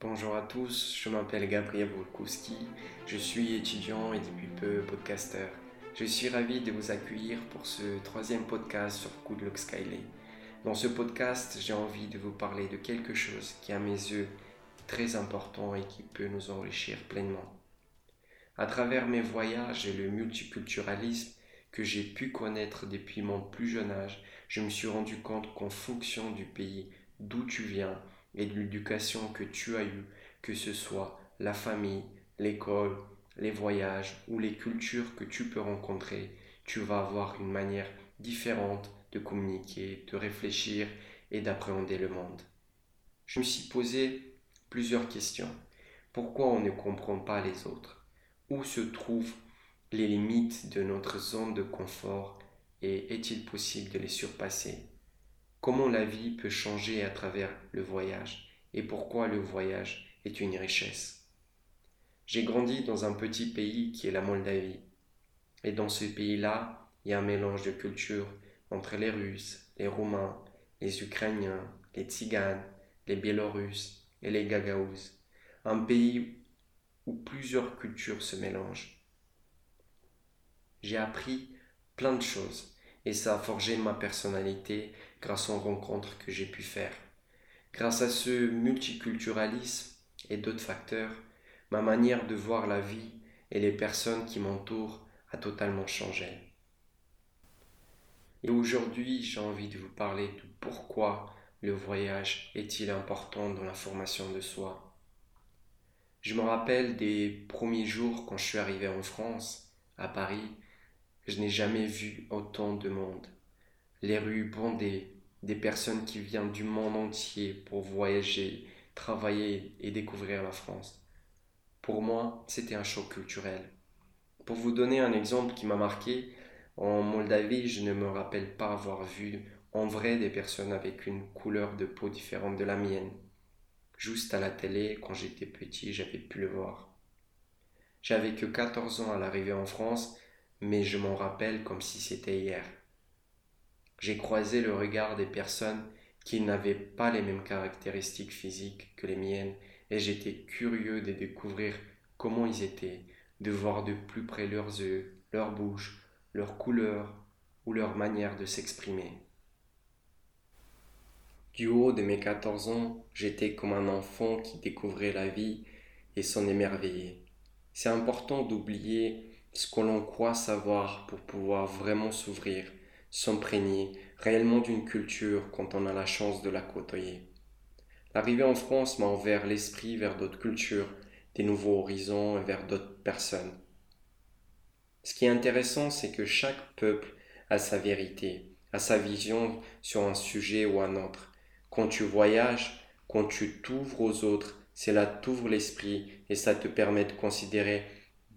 Bonjour à tous, je m'appelle Gabriel Volkowski, je suis étudiant et depuis peu podcasteur. Je suis ravi de vous accueillir pour ce troisième podcast sur Good Luck Skyley. Dans ce podcast, j'ai envie de vous parler de quelque chose qui, à mes yeux, est très important et qui peut nous enrichir pleinement. À travers mes voyages et le multiculturalisme que j'ai pu connaître depuis mon plus jeune âge, je me suis rendu compte qu'en fonction du pays d'où tu viens et de l'éducation que tu as eue, que ce soit la famille, l'école, les voyages ou les cultures que tu peux rencontrer, tu vas avoir une manière différente de communiquer, de réfléchir et d'appréhender le monde. Je me suis posé plusieurs questions. Pourquoi on ne comprend pas les autres? Où se trouvent les limites de notre zone de confort? Et est-il possible de les surpasser? Comment la vie peut changer à travers le voyage et pourquoi le voyage est une richesse? J'ai grandi dans un petit pays qui est la Moldavie. Et dans ce pays-là, il y a un mélange de cultures entre les Russes, les Roumains, les Ukrainiens, les Tziganes, les Biélorusses et les Gagaouzes. Un pays où plusieurs cultures se mélangent. J'ai appris plein de choses et ça a forgé ma personnalité grâce aux rencontres que j'ai pu faire. Grâce à ce multiculturalisme et d'autres facteurs, ma manière de voir la vie et les personnes qui m'entourent a totalement changé. Et aujourd'hui, j'ai envie de vous parler de pourquoi le voyage est-il important dans la formation de soi. Je me rappelle des premiers jours quand je suis arrivé en France, à Paris, je n'ai jamais vu autant de monde. Les rues bondées, des personnes qui viennent du monde entier pour voyager, travailler et découvrir la France. Pour moi, c'était un choc culturel. Pour vous donner un exemple qui m'a marqué, en Moldavie, je ne me rappelle pas avoir vu en vrai des personnes avec une couleur de peau différente de la mienne. Juste à la télé, quand j'étais petit, j'avais pu le voir. J'avais que 14 ans à l'arrivée en France, mais je m'en rappelle comme si c'était hier. J'ai croisé le regard des personnes qui n'avaient pas les mêmes caractéristiques physiques que les miennes et j'étais curieux de découvrir comment ils étaient, de voir de plus près leurs yeux, leur bouche, leur couleur ou leur manière de s'exprimer. Du haut de mes 14 ans, j'étais comme un enfant qui découvrait la vie et s'en émerveillait. C'est important d'oublier ce que l'on croit savoir pour pouvoir vraiment s'ouvrir, s'imprégner réellement d'une culture quand on a la chance de la côtoyer. L'arrivée en France m'a ouvert l'esprit vers d'autres cultures, des nouveaux horizons et vers d'autres personnes. Ce qui est intéressant, c'est que chaque peuple a sa vérité, a sa vision sur un sujet ou un autre. Quand tu voyages, quand tu t'ouvres aux autres, c'est là t'ouvres l'esprit et ça te permet de considérer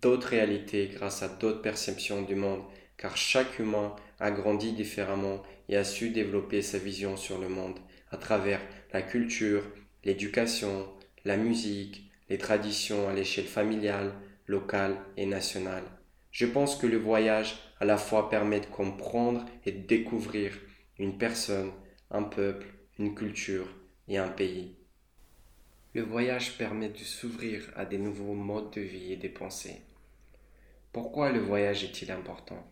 d'autres réalités grâce à d'autres perceptions du monde, car chaque humain a grandi différemment et a su développer sa vision sur le monde à travers la culture, l'éducation, la musique, les traditions à l'échelle familiale, locale et nationale. Je pense que le voyage à la fois permet de comprendre et de découvrir une personne, un peuple, une culture et un pays. Le voyage permet de s'ouvrir à des nouveaux modes de vie et des pensées. Pourquoi le voyage est-il important?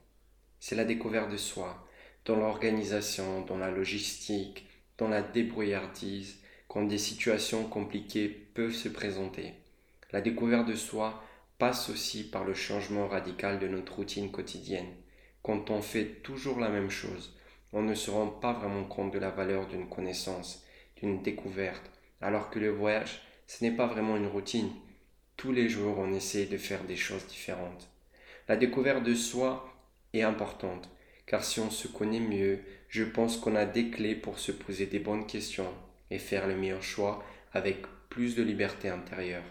C'est la découverte de soi, dans l'organisation, dans la logistique, dans la débrouillardise quand des situations compliquées peuvent se présenter. La découverte de soi passe aussi par le changement radical de notre routine quotidienne. Quand on fait toujours la même chose, on ne se rend pas vraiment compte de la valeur d'une connaissance, d'une découverte, alors que le voyage, ce n'est pas vraiment une routine. Tous les jours, on essaie de faire des choses différentes. La découverte de soi importante, car si on se connaît mieux, je pense qu'on a des clés pour se poser des bonnes questions et faire le meilleur choix avec plus de liberté intérieure.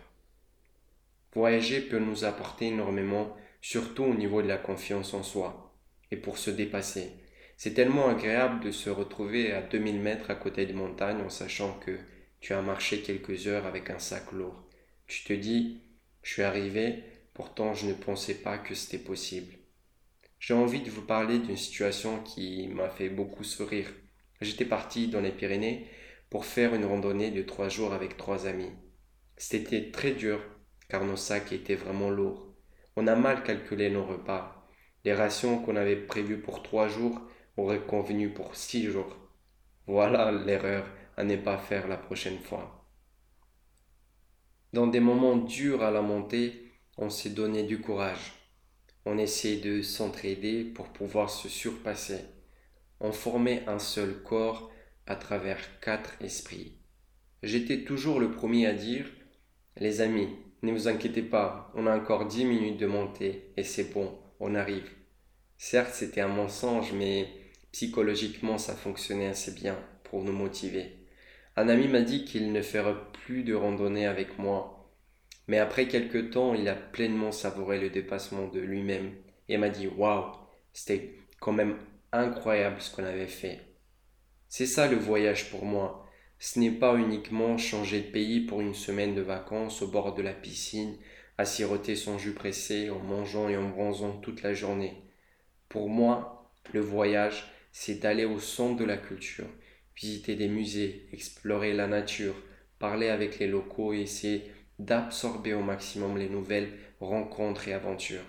Voyager peut nous apporter énormément, surtout au niveau de la confiance en soi et pour se dépasser. C'est tellement agréable de se retrouver à 2000 mètres à côté des montagnes en sachant que tu as marché quelques heures avec un sac lourd. Tu te dis, je suis arrivé, pourtant je ne pensais pas que c'était possible. J'ai envie de vous parler d'une situation qui m'a fait beaucoup sourire. J'étais parti dans les Pyrénées pour faire une randonnée de trois jours avec trois amis. C'était très dur car nos sacs étaient vraiment lourds. On a mal calculé nos repas. Les rations qu'on avait prévues pour trois jours auraient convenu pour six jours. Voilà l'erreur à ne pas faire la prochaine fois. Dans des moments durs à la montée, on s'est donné du courage. On essayait de s'entraider pour pouvoir se surpasser. On formait un seul corps à travers quatre esprits. J'étais toujours le premier à dire Les amis, ne vous inquiétez pas, on a encore dix minutes de montée et c'est bon, on arrive. Certes, c'était un mensonge, mais psychologiquement, ça fonctionnait assez bien pour nous motiver. Un ami m'a dit qu'il ne ferait plus de randonnée avec moi. Mais après quelque temps, il a pleinement savouré le dépassement de lui-même et m'a dit Waouh, c'était quand même incroyable ce qu'on avait fait. C'est ça le voyage pour moi. Ce n'est pas uniquement changer de pays pour une semaine de vacances au bord de la piscine, à siroter son jus pressé en mangeant et en bronzant toute la journée. Pour moi, le voyage, c'est d'aller au centre de la culture, visiter des musées, explorer la nature, parler avec les locaux et essayer d'absorber au maximum les nouvelles rencontres et aventures.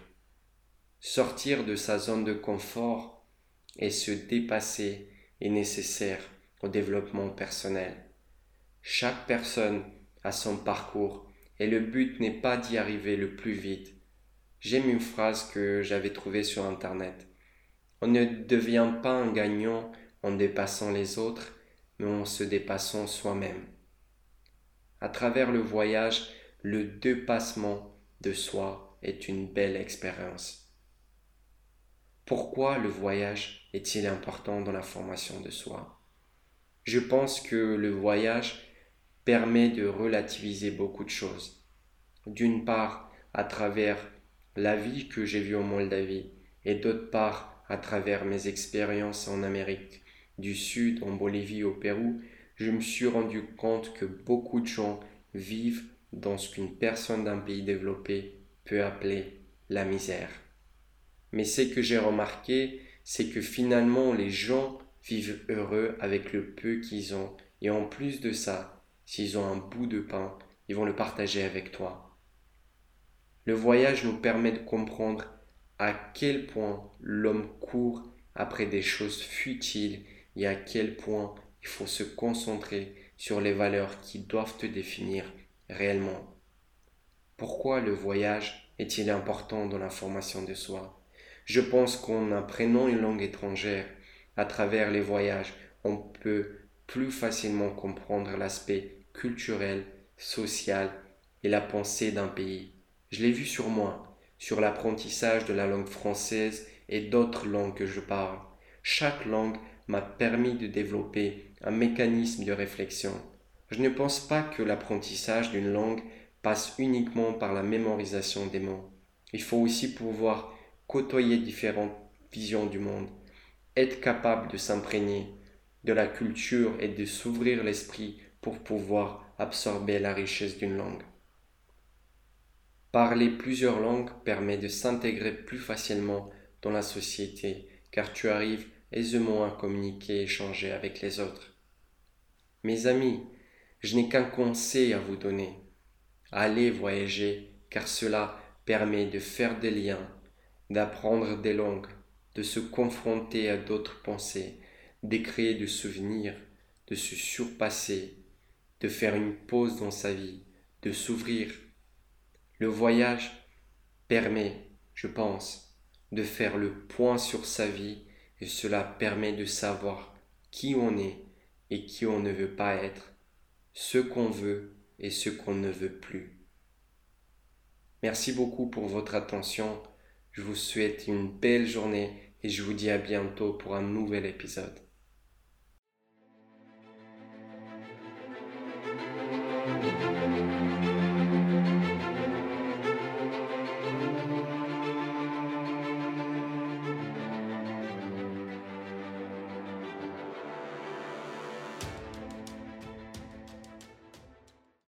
Sortir de sa zone de confort et se dépasser est nécessaire au développement personnel. Chaque personne a son parcours et le but n'est pas d'y arriver le plus vite. J'aime une phrase que j'avais trouvée sur Internet. On ne devient pas un gagnant en dépassant les autres, mais en se dépassant soi-même. À travers le voyage, le dépassement de soi est une belle expérience. Pourquoi le voyage est-il important dans la formation de soi? Je pense que le voyage permet de relativiser beaucoup de choses. D'une part, à travers la vie que j'ai vue en Moldavie, et d'autre part, à travers mes expériences en Amérique du Sud, en Bolivie, au Pérou, je me suis rendu compte que beaucoup de gens vivent dans ce qu'une personne d'un pays développé peut appeler la misère. Mais ce que j'ai remarqué, c'est que finalement les gens vivent heureux avec le peu qu'ils ont, et en plus de ça, s'ils ont un bout de pain, ils vont le partager avec toi. Le voyage nous permet de comprendre à quel point l'homme court après des choses futiles et à quel point il faut se concentrer sur les valeurs qui doivent te définir réellement. Pourquoi le voyage est-il important dans la formation de soi? Je pense qu'en apprenant une langue étrangère, à travers les voyages, on peut plus facilement comprendre l'aspect culturel, social et la pensée d'un pays. Je l'ai vu sur moi, sur l'apprentissage de la langue française et d'autres langues que je parle. Chaque langue m'a permis de développer un mécanisme de réflexion. Je ne pense pas que l'apprentissage d'une langue passe uniquement par la mémorisation des mots. Il faut aussi pouvoir côtoyer différentes visions du monde, être capable de s'imprégner de la culture et de s'ouvrir l'esprit pour pouvoir absorber la richesse d'une langue. Parler plusieurs langues permet de s'intégrer plus facilement dans la société car tu arrives aisément à communiquer et échanger avec les autres. Mes amis, je n'ai qu'un conseil à vous donner. Allez voyager car cela permet de faire des liens, d'apprendre des langues, de se confronter à d'autres pensées, d'écrire des souvenirs, de se surpasser, de faire une pause dans sa vie, de s'ouvrir. Le voyage permet, je pense, de faire le point sur sa vie et cela permet de savoir qui on est et qui on ne veut pas être, ce qu'on veut et ce qu'on ne veut plus. Merci beaucoup pour votre attention. Je vous souhaite une belle journée et je vous dis à bientôt pour un nouvel épisode.